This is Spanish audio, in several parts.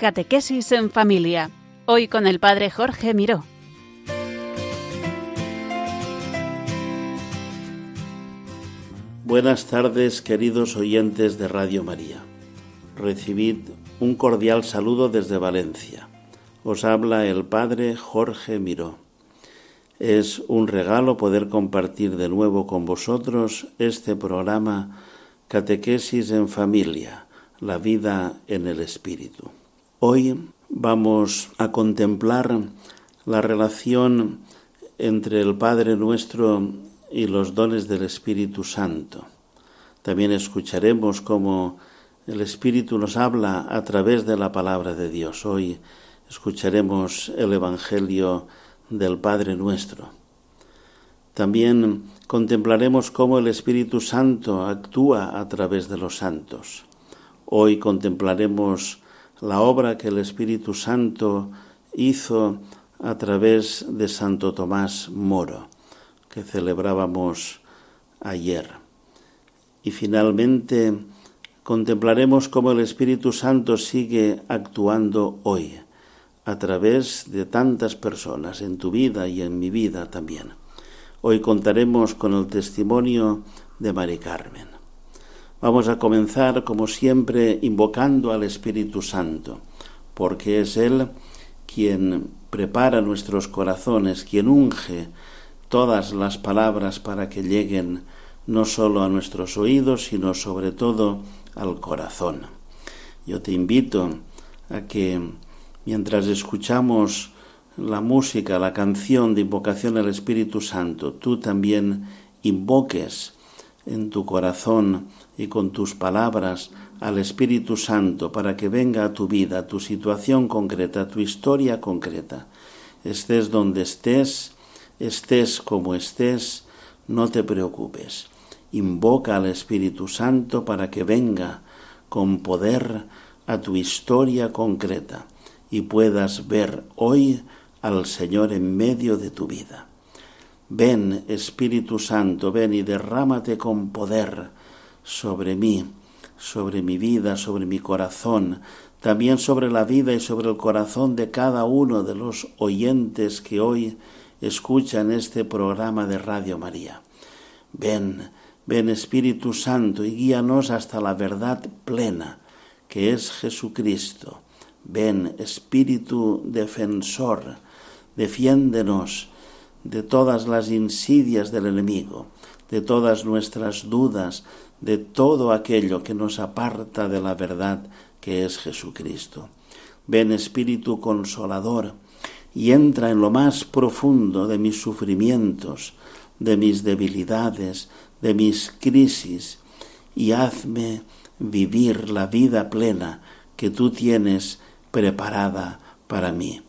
Catequesis en Familia. Hoy con el Padre Jorge Miró. Buenas tardes, queridos oyentes de Radio María. Recibid un cordial saludo desde Valencia. Os habla el Padre Jorge Miró. Es un regalo poder compartir de nuevo con vosotros este programa Catequesis en Familia, la vida en el Espíritu. Hoy vamos a contemplar la relación entre el Padre nuestro y los dones del Espíritu Santo. También escucharemos cómo el Espíritu nos habla a través de la palabra de Dios. Hoy escucharemos el Evangelio del Padre nuestro. También contemplaremos cómo el Espíritu Santo actúa a través de los santos. Hoy contemplaremos la obra que el Espíritu Santo hizo a través de Santo Tomás Moro, que celebrábamos ayer. Y finalmente contemplaremos cómo el Espíritu Santo sigue actuando hoy, a través de tantas personas, en tu vida y en mi vida también. Hoy contaremos con el testimonio de Mari Carmen. Vamos a comenzar, como siempre, invocando al Espíritu Santo, porque es Él quien prepara nuestros corazones, quien unge todas las palabras para que lleguen no solo a nuestros oídos, sino sobre todo al corazón. Yo te invito a que mientras escuchamos la música, la canción de invocación al Espíritu Santo, tú también invoques en tu corazón y con tus palabras al Espíritu Santo para que venga a tu vida, tu situación concreta, tu historia concreta. Estés donde estés, estés como estés, no te preocupes. Invoca al Espíritu Santo para que venga con poder a tu historia concreta y puedas ver hoy al Señor en medio de tu vida. Ven, Espíritu Santo, ven y derrámate con poder sobre mí, sobre mi vida, sobre mi corazón, también sobre la vida y sobre el corazón de cada uno de los oyentes que hoy escuchan este programa de Radio María. Ven, ven Espíritu Santo y guíanos hasta la verdad plena, que es Jesucristo. Ven, Espíritu defensor, defiéndenos de todas las insidias del enemigo, de todas nuestras dudas, de todo aquello que nos aparta de la verdad que es Jesucristo. Ven Espíritu Consolador y entra en lo más profundo de mis sufrimientos, de mis debilidades, de mis crisis, y hazme vivir la vida plena que tú tienes preparada para mí.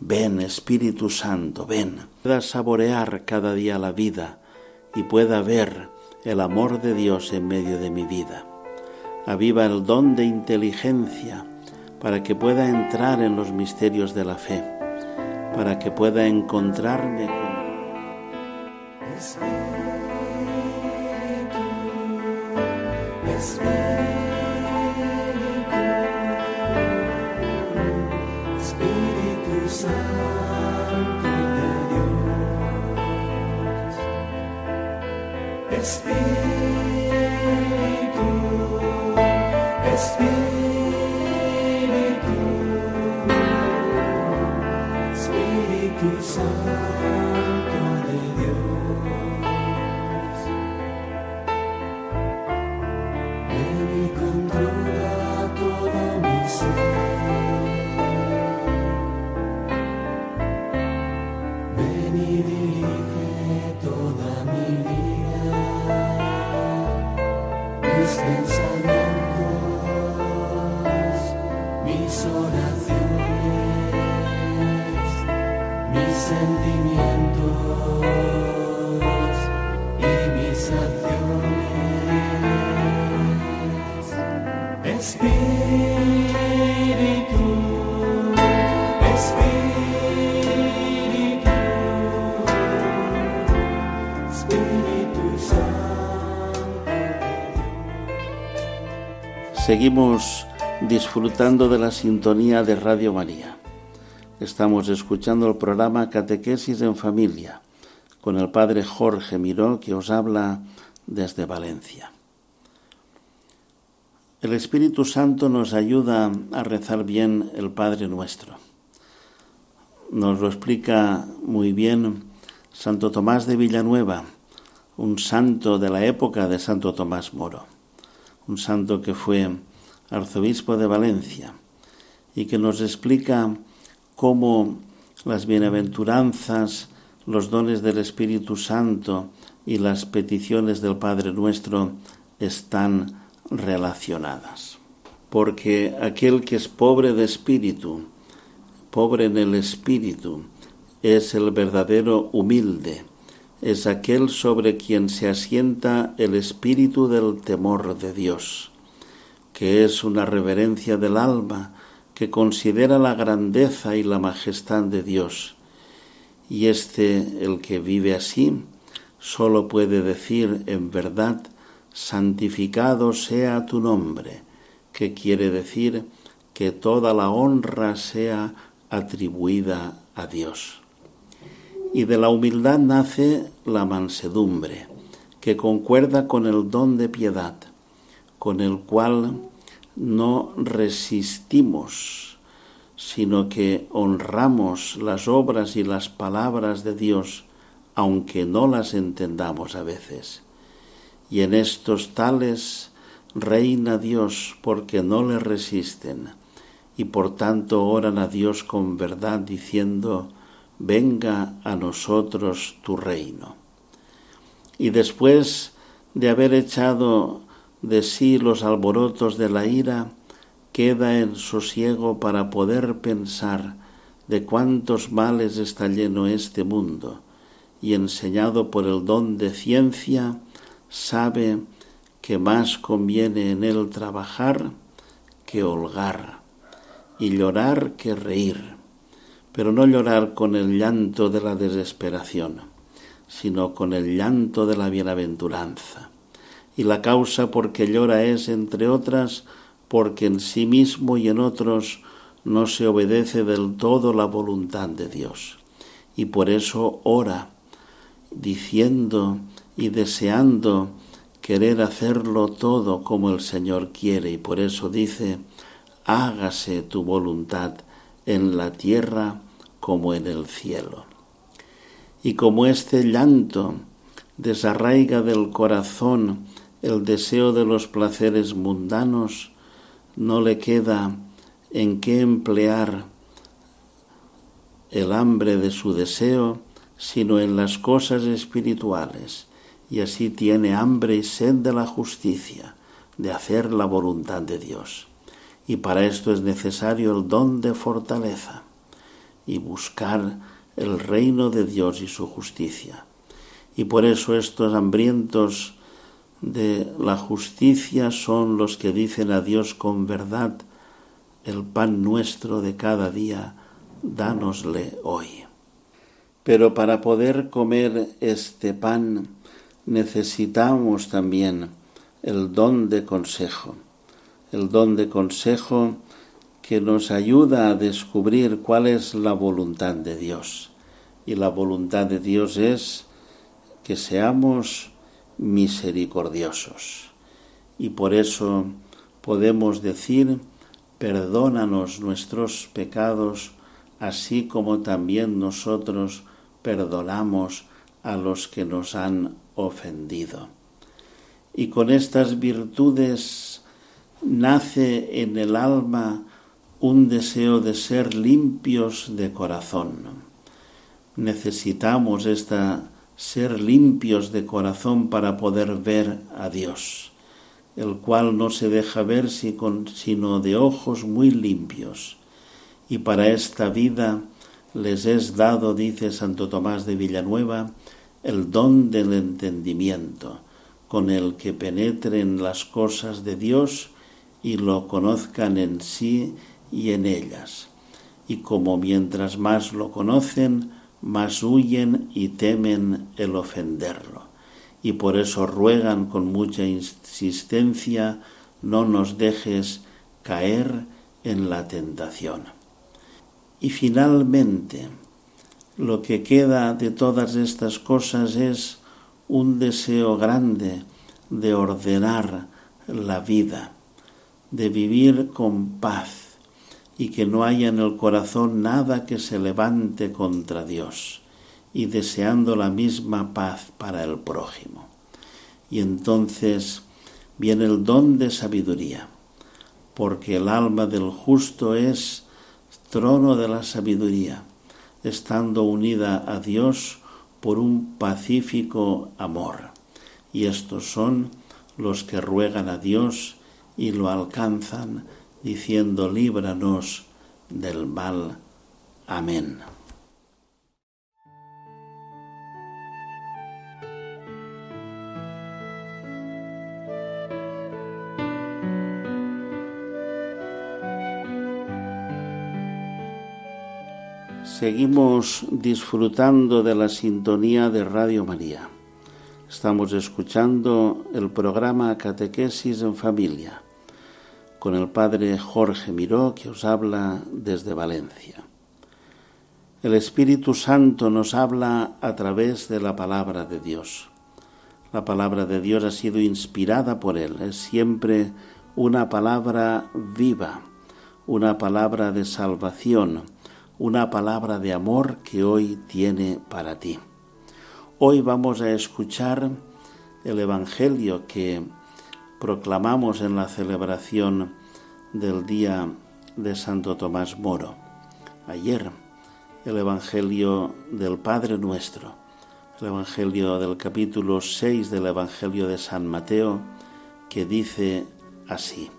Ven, Espíritu Santo, ven. Pueda saborear cada día la vida y pueda ver el amor de Dios en medio de mi vida. Aviva el don de inteligencia para que pueda entrar en los misterios de la fe, para que pueda encontrarme con... Espírito, Espírito. Seguimos disfrutando de la sintonía de Radio María. Estamos escuchando el programa Catequesis en Familia con el Padre Jorge Miró que os habla desde Valencia. El Espíritu Santo nos ayuda a rezar bien el Padre Nuestro. Nos lo explica muy bien Santo Tomás de Villanueva, un santo de la época de Santo Tomás Moro, un santo que fue arzobispo de Valencia y que nos explica cómo las bienaventuranzas, los dones del Espíritu Santo y las peticiones del Padre nuestro están relacionadas. Porque aquel que es pobre de espíritu, pobre en el espíritu, es el verdadero humilde, es aquel sobre quien se asienta el espíritu del temor de Dios, que es una reverencia del alma que considera la grandeza y la majestad de Dios. Y este, el que vive así, sólo puede decir en verdad, santificado sea tu nombre, que quiere decir que toda la honra sea atribuida a Dios. Y de la humildad nace la mansedumbre, que concuerda con el don de piedad, con el cual no resistimos, sino que honramos las obras y las palabras de Dios, aunque no las entendamos a veces. Y en estos tales reina Dios porque no le resisten y por tanto oran a Dios con verdad diciendo, venga a nosotros tu reino. Y después de haber echado de sí los alborotos de la ira, queda en sosiego para poder pensar de cuántos males está lleno este mundo, y enseñado por el don de ciencia, sabe que más conviene en él trabajar que holgar y llorar que reír, pero no llorar con el llanto de la desesperación, sino con el llanto de la bienaventuranza. Y la causa por que llora es, entre otras, porque en sí mismo y en otros no se obedece del todo la voluntad de Dios. Y por eso ora, diciendo y deseando querer hacerlo todo como el Señor quiere y por eso dice, hágase tu voluntad en la tierra como en el cielo. Y como este llanto desarraiga del corazón el deseo de los placeres mundanos, no le queda en qué emplear el hambre de su deseo, sino en las cosas espirituales, y así tiene hambre y sed de la justicia, de hacer la voluntad de Dios. Y para esto es necesario el don de fortaleza y buscar el reino de Dios y su justicia. Y por eso estos hambrientos de la justicia son los que dicen a Dios con verdad, el pan nuestro de cada día, dánosle hoy. Pero para poder comer este pan necesitamos también el don de consejo, el don de consejo que nos ayuda a descubrir cuál es la voluntad de Dios. Y la voluntad de Dios es que seamos misericordiosos. Y por eso podemos decir, perdónanos nuestros pecados, así como también nosotros perdonamos a los que nos han ofendido. Y con estas virtudes nace en el alma un deseo de ser limpios de corazón. Necesitamos esta ser limpios de corazón para poder ver a Dios, el cual no se deja ver sino de ojos muy limpios. Y para esta vida les es dado, dice Santo Tomás de Villanueva, el don del entendimiento, con el que penetren las cosas de Dios y lo conozcan en sí y en ellas. Y como mientras más lo conocen, más huyen y temen el ofenderlo. Y por eso ruegan con mucha insistencia, no nos dejes caer en la tentación. Y finalmente, lo que queda de todas estas cosas es un deseo grande de ordenar la vida, de vivir con paz y que no haya en el corazón nada que se levante contra Dios y deseando la misma paz para el prójimo. Y entonces viene el don de sabiduría, porque el alma del justo es trono de la sabiduría, estando unida a Dios por un pacífico amor. Y estos son los que ruegan a Dios y lo alcanzan, diciendo, líbranos del mal. Amén. Seguimos disfrutando de la sintonía de Radio María. Estamos escuchando el programa Catequesis en Familia con el padre Jorge Miró que os habla desde Valencia. El Espíritu Santo nos habla a través de la palabra de Dios. La palabra de Dios ha sido inspirada por Él, es siempre una palabra viva, una palabra de salvación, una palabra de amor que hoy tiene para ti. Hoy vamos a escuchar el Evangelio que proclamamos en la celebración del día de Santo Tomás Moro. Ayer el Evangelio del Padre Nuestro, el Evangelio del capítulo 6 del Evangelio de San Mateo, que dice así.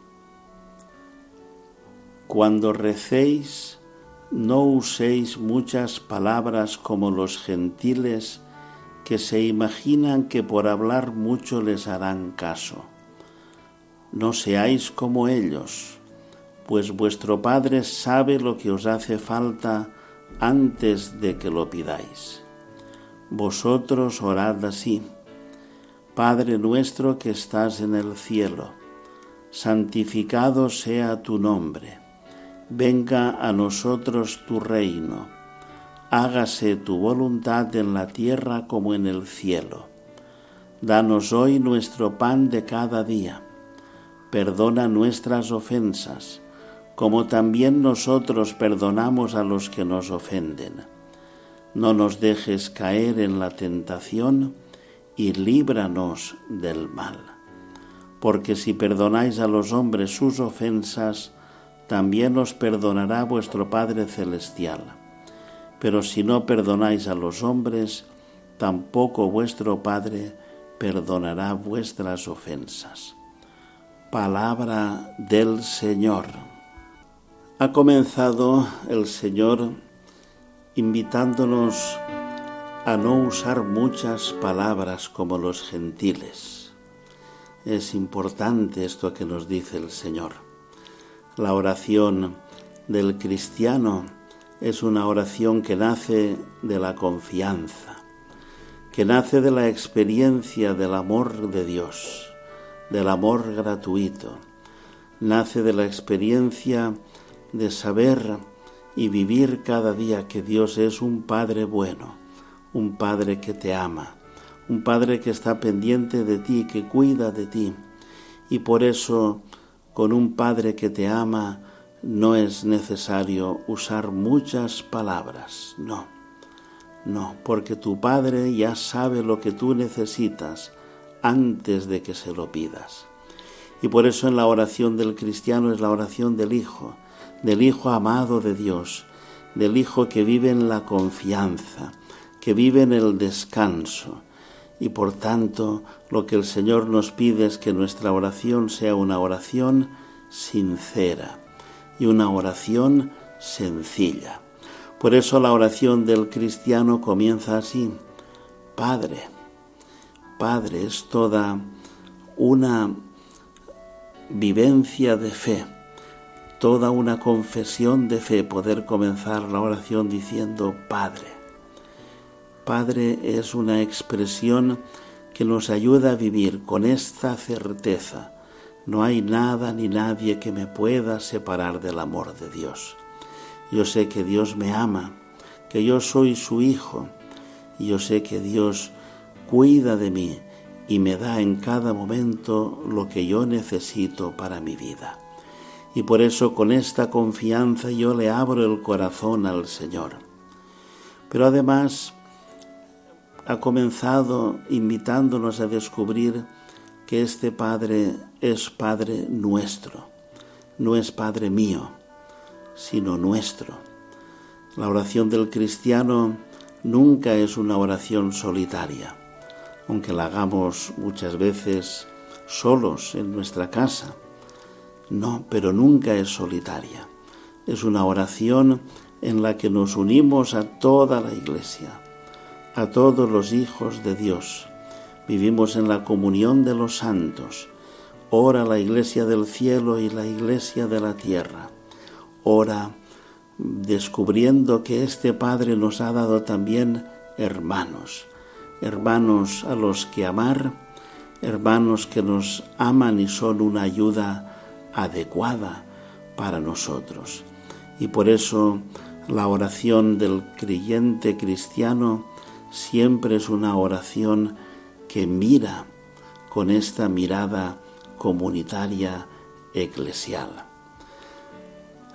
Cuando recéis, no uséis muchas palabras como los gentiles, que se imaginan que por hablar mucho les harán caso. No seáis como ellos, pues vuestro Padre sabe lo que os hace falta antes de que lo pidáis. Vosotros orad así, Padre nuestro que estás en el cielo, santificado sea tu nombre, venga a nosotros tu reino hágase tu voluntad en la tierra como en el cielo. Danos hoy nuestro pan de cada día. Perdona nuestras ofensas, como también nosotros perdonamos a los que nos ofenden. No nos dejes caer en la tentación y líbranos del mal. Porque si perdonáis a los hombres sus ofensas, también os perdonará vuestro Padre Celestial pero si no perdonáis a los hombres, tampoco vuestro Padre perdonará vuestras ofensas. Palabra del Señor. Ha comenzado el Señor invitándonos a no usar muchas palabras como los gentiles. Es importante esto que nos dice el Señor. La oración del cristiano es una oración que nace de la confianza, que nace de la experiencia del amor de Dios, del amor gratuito, nace de la experiencia saber y vivir cada día que Dios es un Padre bueno, un Padre que te ama, un Padre que está pendiente de ti, que cuida de ti. Y por eso, con un Padre que te ama, no es necesario usar muchas palabras, no, no, porque tu Padre ya sabe lo que tú necesitas antes de que se lo pidas. Y por eso en la oración del cristiano es la oración del Hijo, del Hijo amado de Dios, del Hijo que vive en la confianza, que vive en el descanso. Y por tanto lo que el Señor nos pide es que nuestra oración sea una oración sincera y una oración sencilla. Por eso la oración del cristiano comienza así. Padre, Padre es toda una vivencia de fe, toda una confesión de fe, poder comenzar la oración diciendo Padre. Padre es una expresión que nos ayuda a vivir con esta certeza no hay nada ni nadie que me pueda separar del amor de Dios. Yo sé que Dios me ama, que yo soy su hijo, y yo sé que Dios cuida de mí y me da en cada momento lo que yo necesito para mi vida. Y por eso con esta confianza yo le abro el corazón al Señor. Pero además ha comenzado invitándonos a descubrir que este Padre es Padre nuestro, no es Padre mío, sino nuestro. La oración del cristiano nunca es una oración solitaria aunque la hagamos muchas veces solos en nuestra casa. No, pero nunca es solitaria. Es una oración en la que nos unimos a toda la iglesia, a todos los hijos de Dios. Vivimos en la comunión de los santos. Ora la iglesia del cielo y la iglesia de la tierra. Ora descubriendo que este Padre nos ha dado también hermanos hermanos a los que amar, hermanos que nos aman y son una ayuda adecuada para nosotros. Y por eso la oración del creyente cristiano siempre es una oración que mira con esta mirada comunitaria eclesial.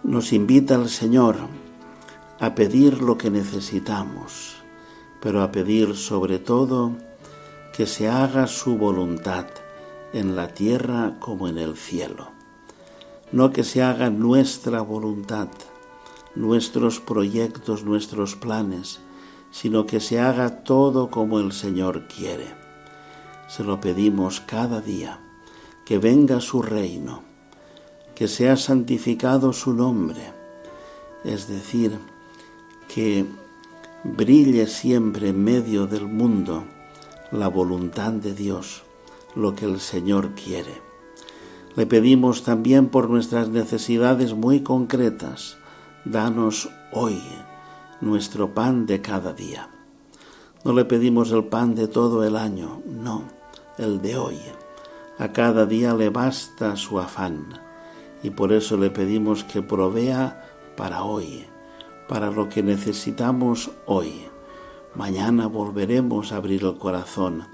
Nos invita el Señor a pedir lo que necesitamos, pero a pedir sobre todo que se haga su voluntad en la tierra como en el cielo. No que se haga nuestra voluntad, nuestros proyectos, nuestros planes, sino que se haga todo como el Señor quiere. Se lo pedimos cada día, que venga su reino, que sea santificado su nombre, es decir, que brille siempre en medio del mundo la voluntad de Dios, lo que el Señor quiere. Le pedimos también por nuestras necesidades muy concretas, danos hoy nuestro pan de cada día. No le pedimos el pan de todo el año, no, el de hoy. A cada día le basta su afán y por eso le pedimos que provea para hoy para lo que necesitamos hoy. Mañana volveremos a abrir el corazón,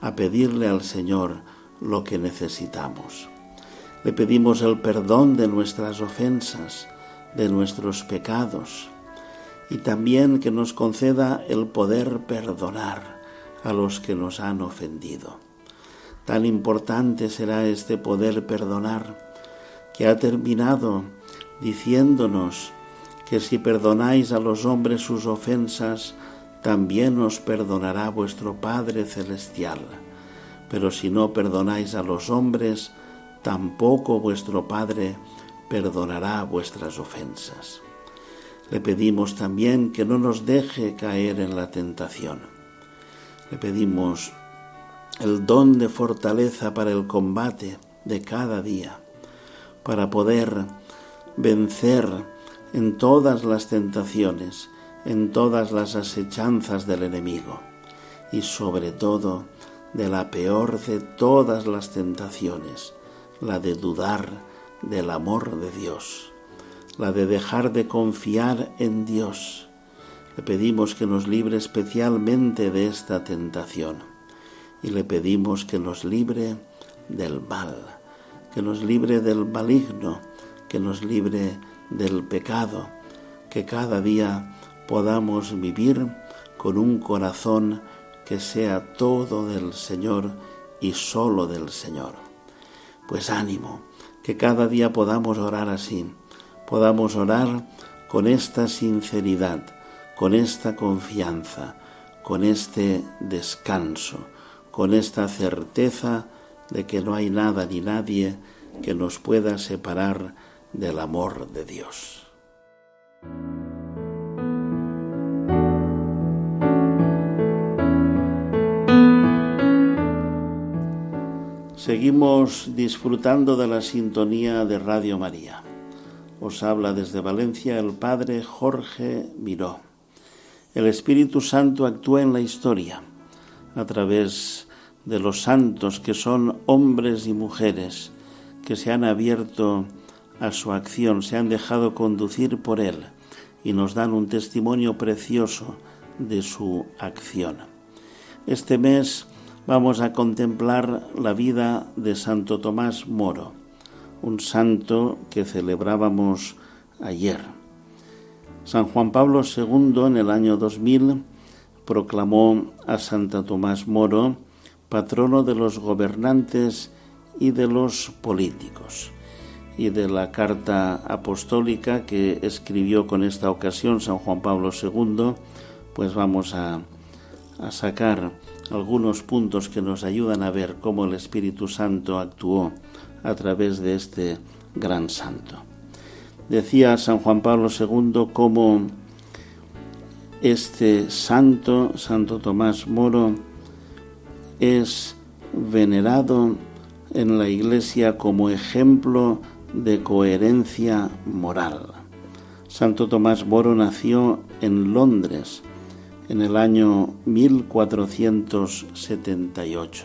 a pedirle al Señor lo que necesitamos. Le pedimos el perdón de nuestras ofensas, de nuestros pecados, y también que nos conceda el poder perdonar a los que nos han ofendido. Tan importante será este poder perdonar que ha terminado diciéndonos que si perdonáis a los hombres sus ofensas, también os perdonará vuestro Padre Celestial. Pero si no perdonáis a los hombres, tampoco vuestro Padre perdonará vuestras ofensas. Le pedimos también que no nos deje caer en la tentación. Le pedimos el don de fortaleza para el combate de cada día, para poder vencer en todas las tentaciones, en todas las asechanzas del enemigo y sobre todo de la peor de todas las tentaciones, la de dudar del amor de Dios, la de dejar de confiar en Dios. Le pedimos que nos libre especialmente de esta tentación y le pedimos que nos libre del mal, que nos libre del maligno, que nos libre del pecado, que cada día podamos vivir con un corazón que sea todo del Señor y solo del Señor. Pues ánimo, que cada día podamos orar así, podamos orar con esta sinceridad, con esta confianza, con este descanso, con esta certeza de que no hay nada ni nadie que nos pueda separar del amor de Dios. Seguimos disfrutando de la sintonía de Radio María. Os habla desde Valencia el Padre Jorge Miró. El Espíritu Santo actúa en la historia a través de los santos que son hombres y mujeres que se han abierto a su acción, se han dejado conducir por Él y nos dan un testimonio precioso de su acción. Este mes vamos a contemplar la vida de Santo Tomás Moro, un santo que celebrábamos ayer. San Juan Pablo II en el año 2000 proclamó a Santo Tomás Moro patrono de los gobernantes y de los políticos. Y de la carta apostólica que escribió con esta ocasión San Juan Pablo II, pues vamos a, a sacar algunos puntos que nos ayudan a ver cómo el Espíritu Santo actuó a través de este gran santo. Decía San Juan Pablo II cómo este santo, Santo Tomás Moro, es venerado en la Iglesia como ejemplo de coherencia moral. Santo Tomás Moro nació en Londres en el año 1478.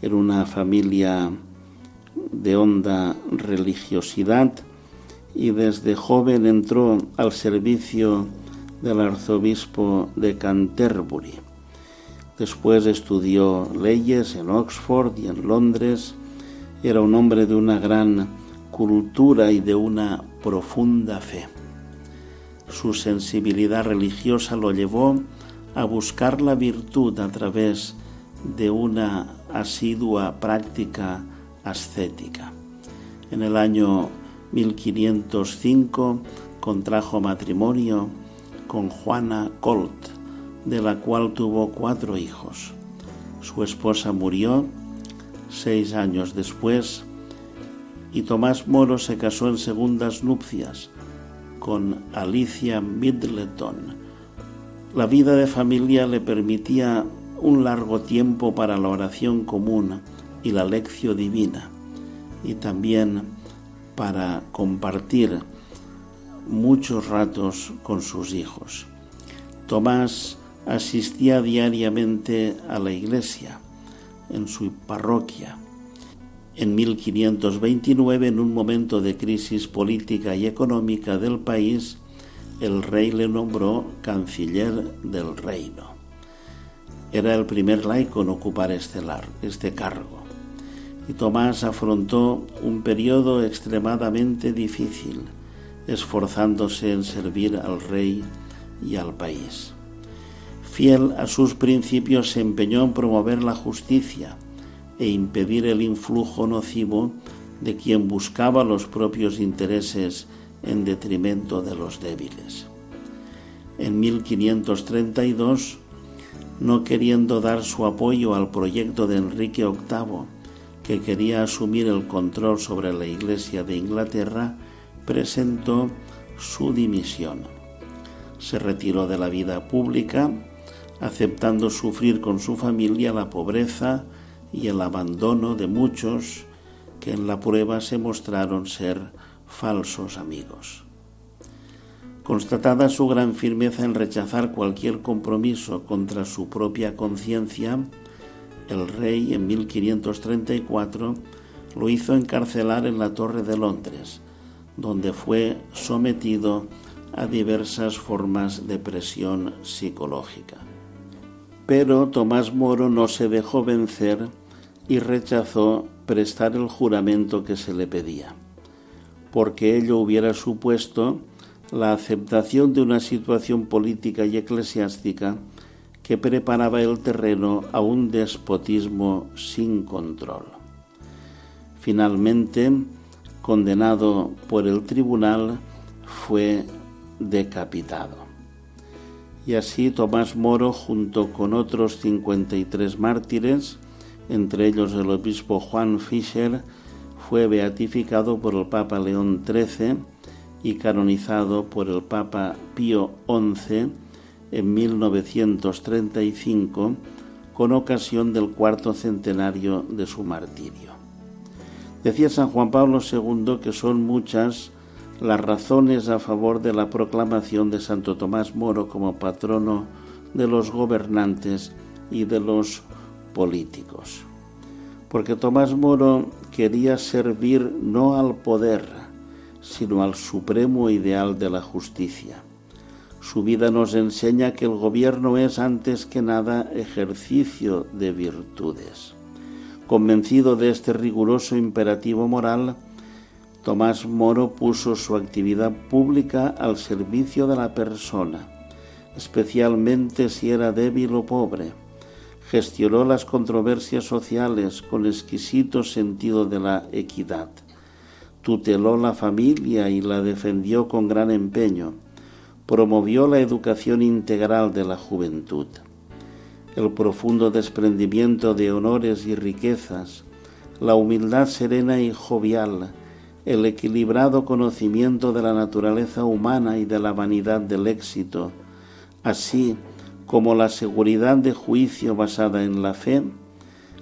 Era una familia de honda religiosidad y desde joven entró al servicio del arzobispo de Canterbury. Después estudió leyes en Oxford y en Londres. Era un hombre de una gran cultura y de una profunda fe. Su sensibilidad religiosa lo llevó a buscar la virtud a través de una asidua práctica ascética. En el año 1505 contrajo matrimonio con Juana Colt, de la cual tuvo cuatro hijos. Su esposa murió seis años después y Tomás Moro se casó en segundas nupcias con Alicia Middleton. La vida de familia le permitía un largo tiempo para la oración común y la lección divina y también para compartir muchos ratos con sus hijos. Tomás asistía diariamente a la iglesia en su parroquia. En 1529, en un momento de crisis política y económica del país, el rey le nombró canciller del reino. Era el primer laico en ocupar este, este cargo. Y Tomás afrontó un periodo extremadamente difícil, esforzándose en servir al rey y al país fiel a sus principios, se empeñó en promover la justicia e impedir el influjo nocivo de quien buscaba los propios intereses en detrimento de los débiles. En 1532, no queriendo dar su apoyo al proyecto de Enrique VIII, que quería asumir el control sobre la Iglesia de Inglaterra, presentó su dimisión. Se retiró de la vida pública aceptando sufrir con su familia la pobreza y el abandono de muchos que en la prueba se mostraron ser falsos amigos. Constatada su gran firmeza en rechazar cualquier compromiso contra su propia conciencia, el rey en 1534 lo hizo encarcelar en la Torre de Londres, donde fue sometido a diversas formas de presión psicológica. Pero Tomás Moro no se dejó vencer y rechazó prestar el juramento que se le pedía, porque ello hubiera supuesto la aceptación de una situación política y eclesiástica que preparaba el terreno a un despotismo sin control. Finalmente, condenado por el tribunal, fue decapitado y así Tomás Moro, junto con otros 53 mártires, entre ellos el obispo Juan Fischer, fue beatificado por el Papa León XIII y canonizado por el Papa Pío XI en 1935 con ocasión del cuarto centenario de su martirio. Decía San Juan Pablo II que son muchas las razones a favor de la proclamación de Santo Tomás Moro como patrono de los gobernantes y de los políticos. porque Tomás Moro quería servir no al poder, sino al supremo ideal de la justicia. Su vida nos enseña que el gobierno es antes que nada ejercicio de virtudes. Convencido de este riguroso imperativo moral, Tomás Moro puso su actividad pública al servicio de la persona, especialmente si era débil o pobre. Gestionó las controversias sociales con exquisito sentido de la equidad. Tuteló la familia y la defendió con gran empeño. Promovió la educación integral de la juventud. El profundo desprendimiento de honores y riquezas, la humildad serena y jovial, el equilibrado conocimiento de la naturaleza humana y de la vanidad del éxito, así como la seguridad de juicio basada en la fe,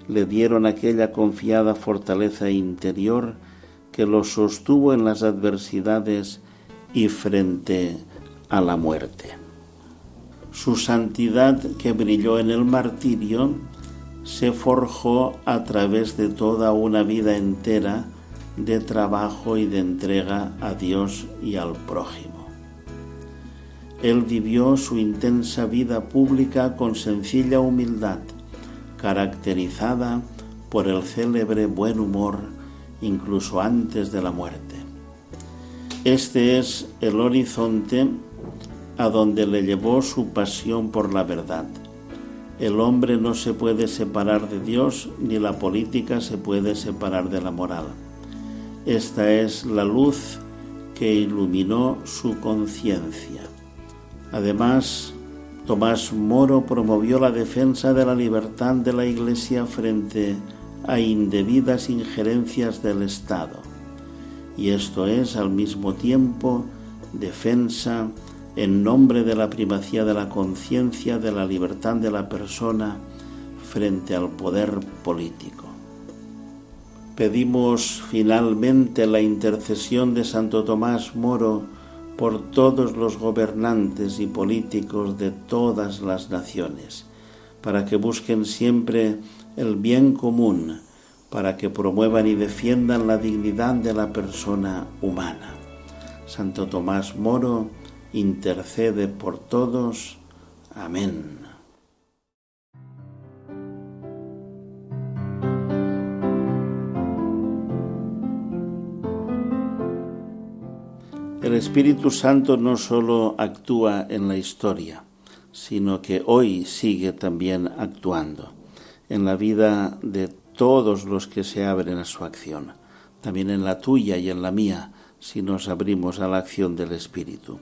le dieron aquella confiada fortaleza interior que lo sostuvo en las adversidades y frente a la muerte. Su santidad que brilló en el martirio se forjó a través de toda una vida entera de trabajo y de entrega a Dios y al prójimo. Él vivió su intensa vida pública con sencilla humildad, caracterizada por el célebre buen humor incluso antes de la muerte. Este es el horizonte a donde le llevó su pasión por la verdad. El hombre no se puede separar de Dios ni la política se puede separar de la moral. Esta es la luz que iluminó su conciencia. Además, Tomás Moro promovió la defensa de la libertad de la Iglesia frente a indebidas injerencias del Estado. Y esto es al mismo tiempo defensa en nombre de la primacía de la conciencia, de la libertad de la persona frente al poder político. Pedimos finalmente la intercesión de Santo Tomás Moro por todos los gobernantes y políticos de todas las naciones, para que busquen siempre el bien común, para que promuevan y defiendan la dignidad de la persona humana. Santo Tomás Moro intercede por todos. Amén. El Espíritu Santo no solo actúa en la historia, sino que hoy sigue también actuando en la vida de todos los que se abren a su acción, también en la tuya y en la mía, si nos abrimos a la acción del Espíritu.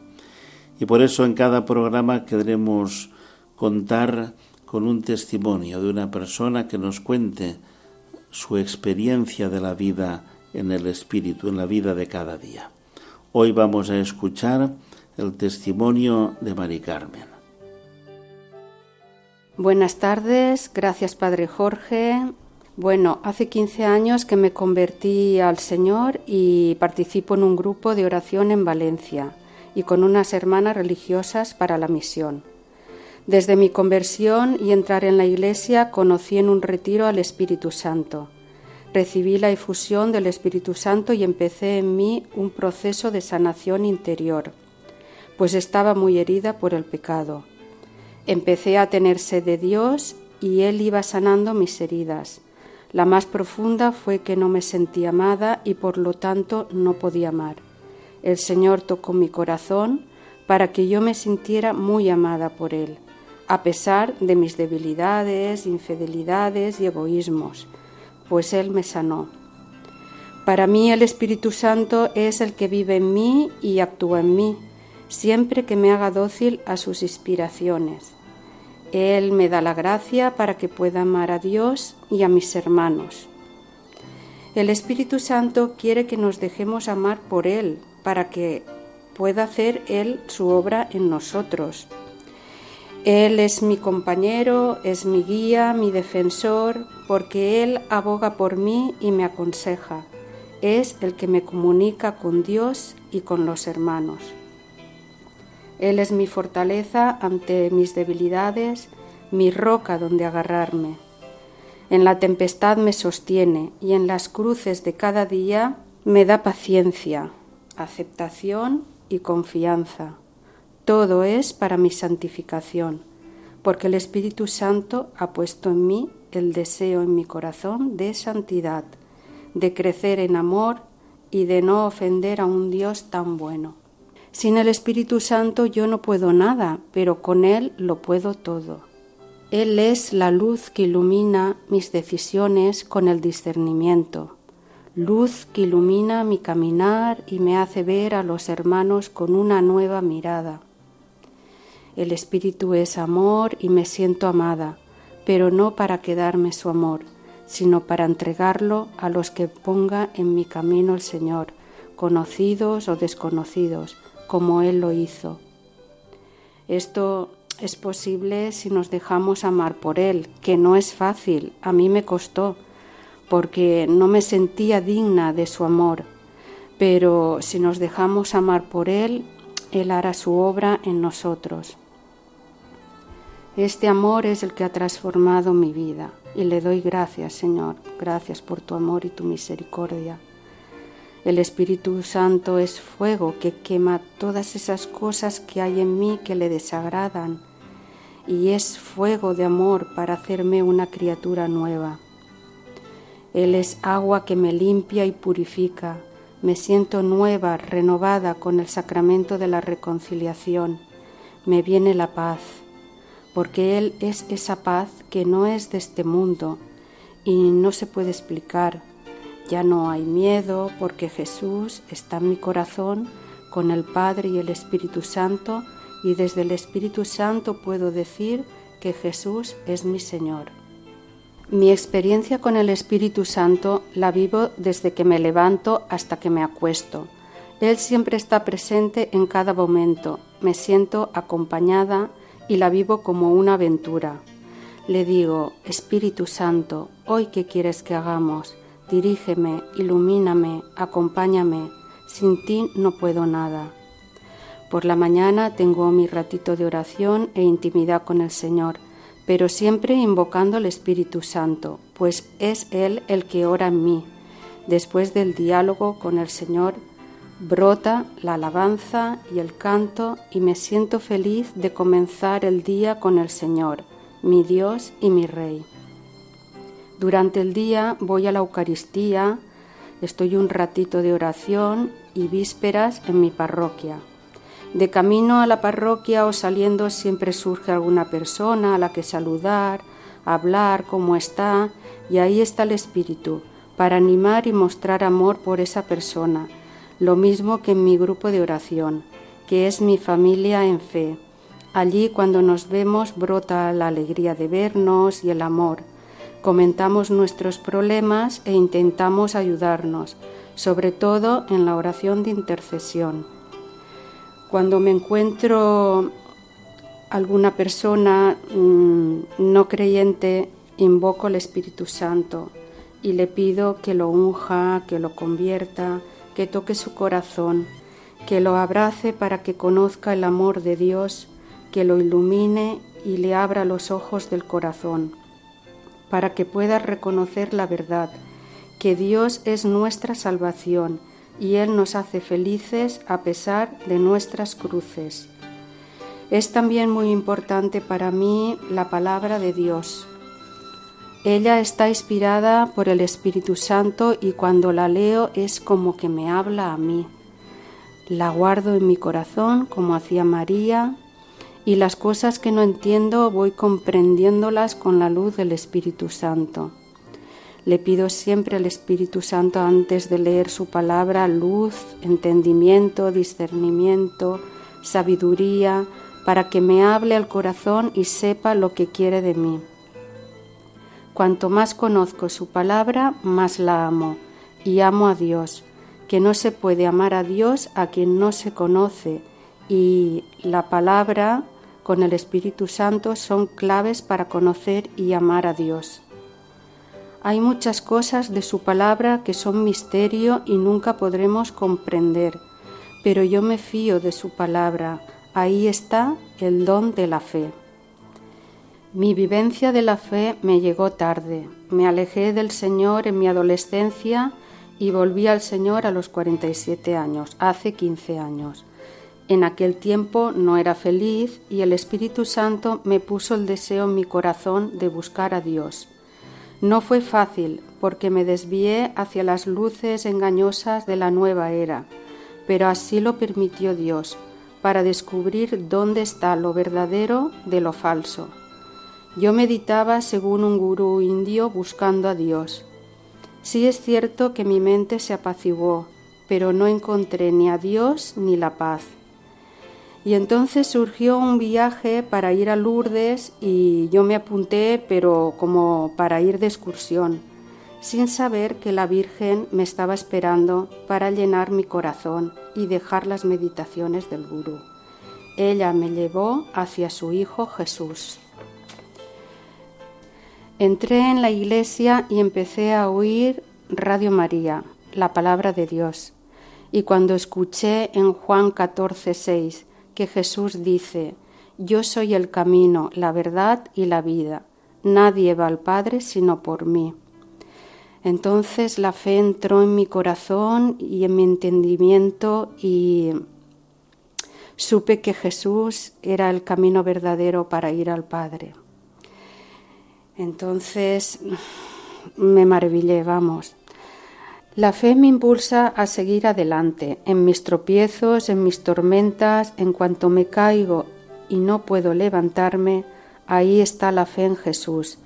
Y por eso en cada programa queremos contar con un testimonio de una persona que nos cuente su experiencia de la vida en el Espíritu, en la vida de cada día. Hoy vamos a escuchar el testimonio de Mari Carmen. Buenas tardes, gracias Padre Jorge. Bueno, hace 15 años que me convertí al Señor y participo en un grupo de oración en Valencia y con unas hermanas religiosas para la misión. Desde mi conversión y entrar en la Iglesia conocí en un retiro al Espíritu Santo recibí la efusión del Espíritu Santo y empecé en mí un proceso de sanación interior, pues estaba muy herida por el pecado. Empecé a tener sed de Dios y Él iba sanando mis heridas. La más profunda fue que no me sentía amada y por lo tanto no podía amar. El Señor tocó mi corazón para que yo me sintiera muy amada por Él, a pesar de mis debilidades, infidelidades y egoísmos pues Él me sanó. Para mí el Espíritu Santo es el que vive en mí y actúa en mí, siempre que me haga dócil a sus inspiraciones. Él me da la gracia para que pueda amar a Dios y a mis hermanos. El Espíritu Santo quiere que nos dejemos amar por Él, para que pueda hacer Él su obra en nosotros. Él es mi compañero, es mi guía, mi defensor, porque Él aboga por mí y me aconseja. Es el que me comunica con Dios y con los hermanos. Él es mi fortaleza ante mis debilidades, mi roca donde agarrarme. En la tempestad me sostiene y en las cruces de cada día me da paciencia, aceptación y confianza. Todo es para mi santificación, porque el Espíritu Santo ha puesto en mí el deseo en mi corazón de santidad, de crecer en amor y de no ofender a un Dios tan bueno. Sin el Espíritu Santo yo no puedo nada, pero con Él lo puedo todo. Él es la luz que ilumina mis decisiones con el discernimiento, luz que ilumina mi caminar y me hace ver a los hermanos con una nueva mirada. El Espíritu es amor y me siento amada, pero no para quedarme su amor, sino para entregarlo a los que ponga en mi camino el Señor, conocidos o desconocidos, como Él lo hizo. Esto es posible si nos dejamos amar por Él, que no es fácil, a mí me costó, porque no me sentía digna de su amor, pero si nos dejamos amar por Él, Él hará su obra en nosotros. Este amor es el que ha transformado mi vida y le doy gracias, Señor, gracias por tu amor y tu misericordia. El Espíritu Santo es fuego que quema todas esas cosas que hay en mí que le desagradan y es fuego de amor para hacerme una criatura nueva. Él es agua que me limpia y purifica. Me siento nueva, renovada con el sacramento de la reconciliación. Me viene la paz, porque Él es esa paz que no es de este mundo y no se puede explicar. Ya no hay miedo porque Jesús está en mi corazón con el Padre y el Espíritu Santo y desde el Espíritu Santo puedo decir que Jesús es mi Señor. Mi experiencia con el Espíritu Santo la vivo desde que me levanto hasta que me acuesto. Él siempre está presente en cada momento. Me siento acompañada y la vivo como una aventura. Le digo, Espíritu Santo, hoy qué quieres que hagamos? Dirígeme, ilumíname, acompáñame. Sin ti no puedo nada. Por la mañana tengo mi ratito de oración e intimidad con el Señor, pero siempre invocando al Espíritu Santo, pues es Él el que ora en mí. Después del diálogo con el Señor, brota la alabanza y el canto y me siento feliz de comenzar el día con el Señor, mi Dios y mi Rey. Durante el día voy a la Eucaristía, estoy un ratito de oración y vísperas en mi parroquia. De camino a la parroquia o saliendo siempre surge alguna persona a la que saludar, hablar cómo está, y ahí está el Espíritu, para animar y mostrar amor por esa persona, lo mismo que en mi grupo de oración, que es mi familia en fe. Allí cuando nos vemos brota la alegría de vernos y el amor. Comentamos nuestros problemas e intentamos ayudarnos, sobre todo en la oración de intercesión. Cuando me encuentro alguna persona mm, no creyente, invoco al Espíritu Santo y le pido que lo unja, que lo convierta, que toque su corazón, que lo abrace para que conozca el amor de Dios, que lo ilumine y le abra los ojos del corazón, para que pueda reconocer la verdad, que Dios es nuestra salvación y Él nos hace felices a pesar de nuestras cruces. Es también muy importante para mí la palabra de Dios. Ella está inspirada por el Espíritu Santo y cuando la leo es como que me habla a mí. La guardo en mi corazón como hacía María y las cosas que no entiendo voy comprendiéndolas con la luz del Espíritu Santo. Le pido siempre al Espíritu Santo antes de leer su palabra luz, entendimiento, discernimiento, sabiduría, para que me hable al corazón y sepa lo que quiere de mí. Cuanto más conozco su palabra, más la amo, y amo a Dios, que no se puede amar a Dios a quien no se conoce, y la palabra con el Espíritu Santo son claves para conocer y amar a Dios. Hay muchas cosas de su palabra que son misterio y nunca podremos comprender, pero yo me fío de su palabra. Ahí está el don de la fe. Mi vivencia de la fe me llegó tarde. Me alejé del Señor en mi adolescencia y volví al Señor a los 47 años, hace 15 años. En aquel tiempo no era feliz y el Espíritu Santo me puso el deseo en mi corazón de buscar a Dios. No fue fácil porque me desvié hacia las luces engañosas de la nueva era, pero así lo permitió Dios, para descubrir dónde está lo verdadero de lo falso. Yo meditaba según un gurú indio buscando a Dios. Sí es cierto que mi mente se apaciguó, pero no encontré ni a Dios ni la paz. Y entonces surgió un viaje para ir a Lourdes y yo me apunté, pero como para ir de excursión, sin saber que la Virgen me estaba esperando para llenar mi corazón y dejar las meditaciones del gurú. Ella me llevó hacia su Hijo Jesús. Entré en la iglesia y empecé a oír Radio María, la palabra de Dios. Y cuando escuché en Juan 14, 6, que Jesús dice, Yo soy el camino, la verdad y la vida. Nadie va al Padre sino por mí. Entonces la fe entró en mi corazón y en mi entendimiento y supe que Jesús era el camino verdadero para ir al Padre. Entonces me maravillé, vamos. La fe me impulsa a seguir adelante, en mis tropiezos, en mis tormentas, en cuanto me caigo y no puedo levantarme, ahí está la fe en Jesús,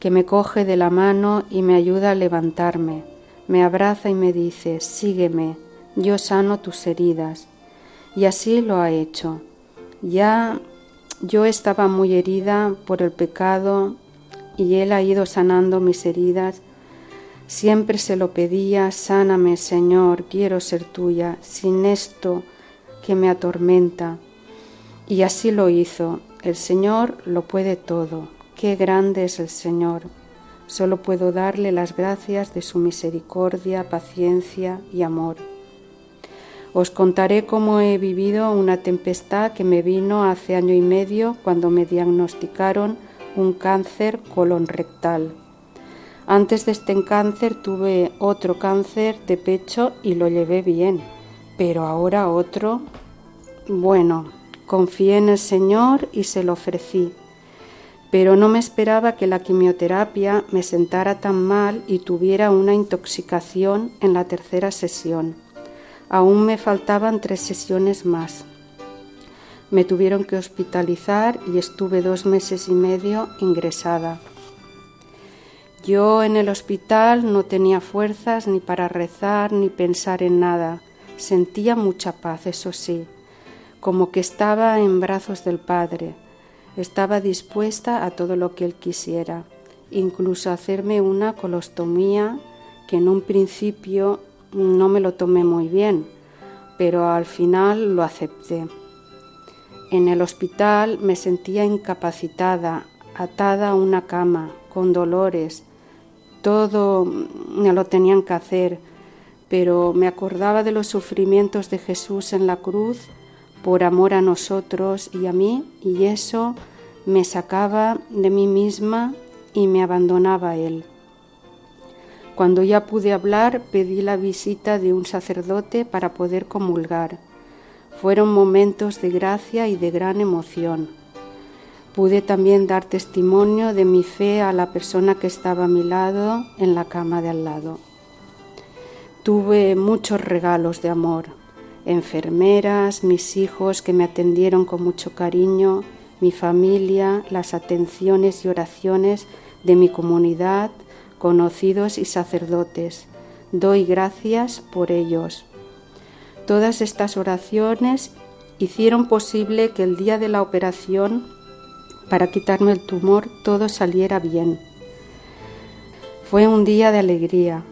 que me coge de la mano y me ayuda a levantarme, me abraza y me dice, sígueme, yo sano tus heridas. Y así lo ha hecho. Ya yo estaba muy herida por el pecado y Él ha ido sanando mis heridas Siempre se lo pedía, sáname Señor, quiero ser tuya, sin esto que me atormenta. Y así lo hizo. El Señor lo puede todo. Qué grande es el Señor. Solo puedo darle las gracias de su misericordia, paciencia y amor. Os contaré cómo he vivido una tempestad que me vino hace año y medio cuando me diagnosticaron un cáncer colon rectal. Antes de este cáncer tuve otro cáncer de pecho y lo llevé bien, pero ahora otro, bueno, confié en el Señor y se lo ofrecí, pero no me esperaba que la quimioterapia me sentara tan mal y tuviera una intoxicación en la tercera sesión. Aún me faltaban tres sesiones más. Me tuvieron que hospitalizar y estuve dos meses y medio ingresada. Yo en el hospital no tenía fuerzas ni para rezar ni pensar en nada. Sentía mucha paz, eso sí, como que estaba en brazos del Padre. Estaba dispuesta a todo lo que Él quisiera, incluso a hacerme una colostomía que en un principio no me lo tomé muy bien, pero al final lo acepté. En el hospital me sentía incapacitada, atada a una cama, con dolores, todo me lo tenían que hacer, pero me acordaba de los sufrimientos de Jesús en la cruz por amor a nosotros y a mí, y eso me sacaba de mí misma y me abandonaba a Él. Cuando ya pude hablar, pedí la visita de un sacerdote para poder comulgar. Fueron momentos de gracia y de gran emoción. Pude también dar testimonio de mi fe a la persona que estaba a mi lado en la cama de al lado. Tuve muchos regalos de amor, enfermeras, mis hijos que me atendieron con mucho cariño, mi familia, las atenciones y oraciones de mi comunidad, conocidos y sacerdotes. Doy gracias por ellos. Todas estas oraciones hicieron posible que el día de la operación para quitarme el tumor todo saliera bien. Fue un día de alegría,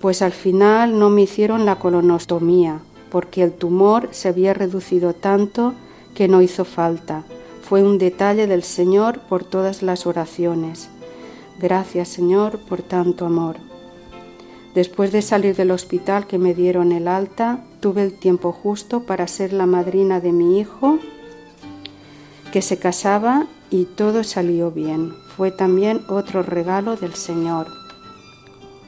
pues al final no me hicieron la colonostomía, porque el tumor se había reducido tanto que no hizo falta. Fue un detalle del Señor por todas las oraciones. Gracias Señor por tanto amor. Después de salir del hospital que me dieron el alta, tuve el tiempo justo para ser la madrina de mi hijo que se casaba y todo salió bien. Fue también otro regalo del Señor.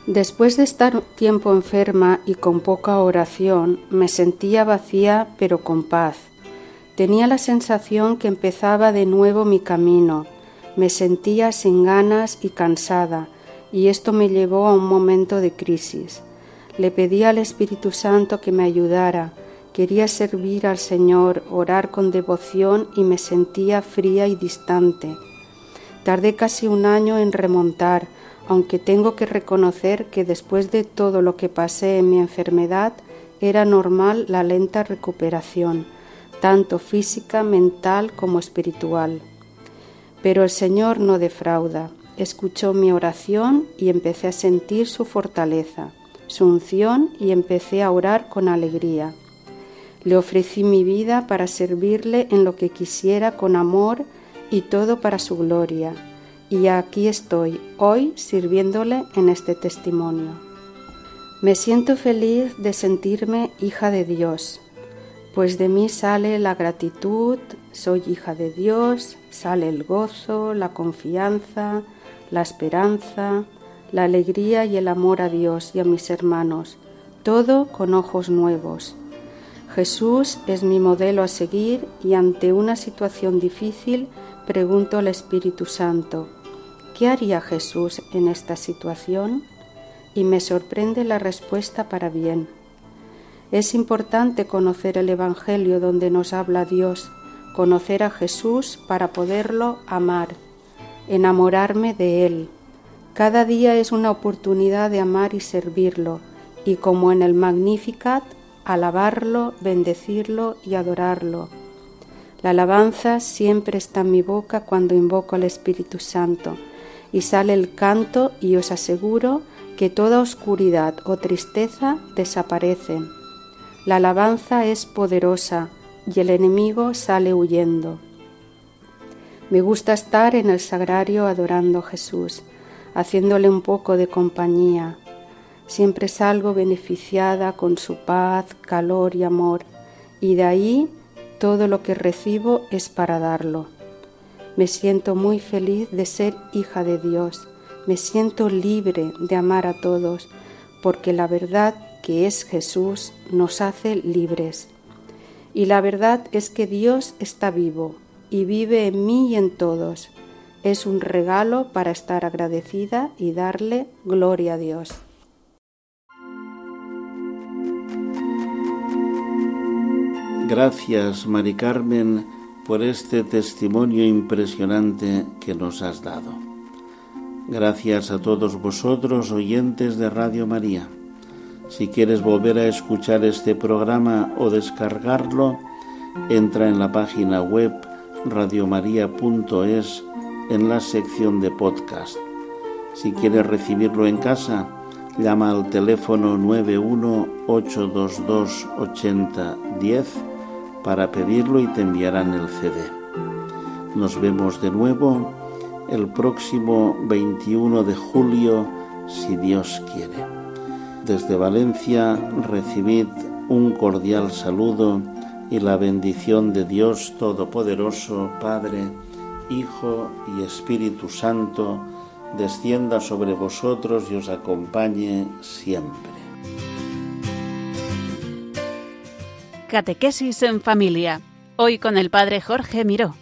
Después de estar tiempo enferma y con poca oración, me sentía vacía pero con paz. Tenía la sensación que empezaba de nuevo mi camino. Me sentía sin ganas y cansada, y esto me llevó a un momento de crisis. Le pedí al Espíritu Santo que me ayudara. Quería servir al Señor, orar con devoción y me sentía fría y distante. Tardé casi un año en remontar, aunque tengo que reconocer que después de todo lo que pasé en mi enfermedad, era normal la lenta recuperación, tanto física, mental como espiritual. Pero el Señor no defrauda. Escuchó mi oración y empecé a sentir su fortaleza, su unción y empecé a orar con alegría. Le ofrecí mi vida para servirle en lo que quisiera con amor y todo para su gloria y aquí estoy hoy sirviéndole en este testimonio. Me siento feliz de sentirme hija de Dios, pues de mí sale la gratitud, soy hija de Dios, sale el gozo, la confianza, la esperanza, la alegría y el amor a Dios y a mis hermanos, todo con ojos nuevos. Jesús es mi modelo a seguir y ante una situación difícil pregunto al Espíritu Santo, ¿Qué haría Jesús en esta situación? Y me sorprende la respuesta para bien. Es importante conocer el Evangelio donde nos habla Dios, conocer a Jesús para poderlo amar, enamorarme de Él. Cada día es una oportunidad de amar y servirlo, y como en el Magnificat, alabarlo, bendecirlo y adorarlo. La alabanza siempre está en mi boca cuando invoco al Espíritu Santo y sale el canto y os aseguro que toda oscuridad o tristeza desaparecen. La alabanza es poderosa y el enemigo sale huyendo. Me gusta estar en el sagrario adorando a Jesús, haciéndole un poco de compañía. Siempre salgo beneficiada con su paz, calor y amor, y de ahí todo lo que recibo es para darlo. Me siento muy feliz de ser hija de Dios. Me siento libre de amar a todos, porque la verdad que es Jesús nos hace libres. Y la verdad es que Dios está vivo y vive en mí y en todos. Es un regalo para estar agradecida y darle gloria a Dios. Gracias, Mari Carmen por este testimonio impresionante que nos has dado. Gracias a todos vosotros, oyentes de Radio María. Si quieres volver a escuchar este programa o descargarlo, entra en la página web radiomaria.es en la sección de podcast. Si quieres recibirlo en casa, llama al teléfono 91 822 8010 para pedirlo y te enviarán el CD. Nos vemos de nuevo el próximo 21 de julio, si Dios quiere. Desde Valencia recibid un cordial saludo y la bendición de Dios Todopoderoso, Padre, Hijo y Espíritu Santo, descienda sobre vosotros y os acompañe siempre. Catequesis en familia. Hoy con el Padre Jorge Miró.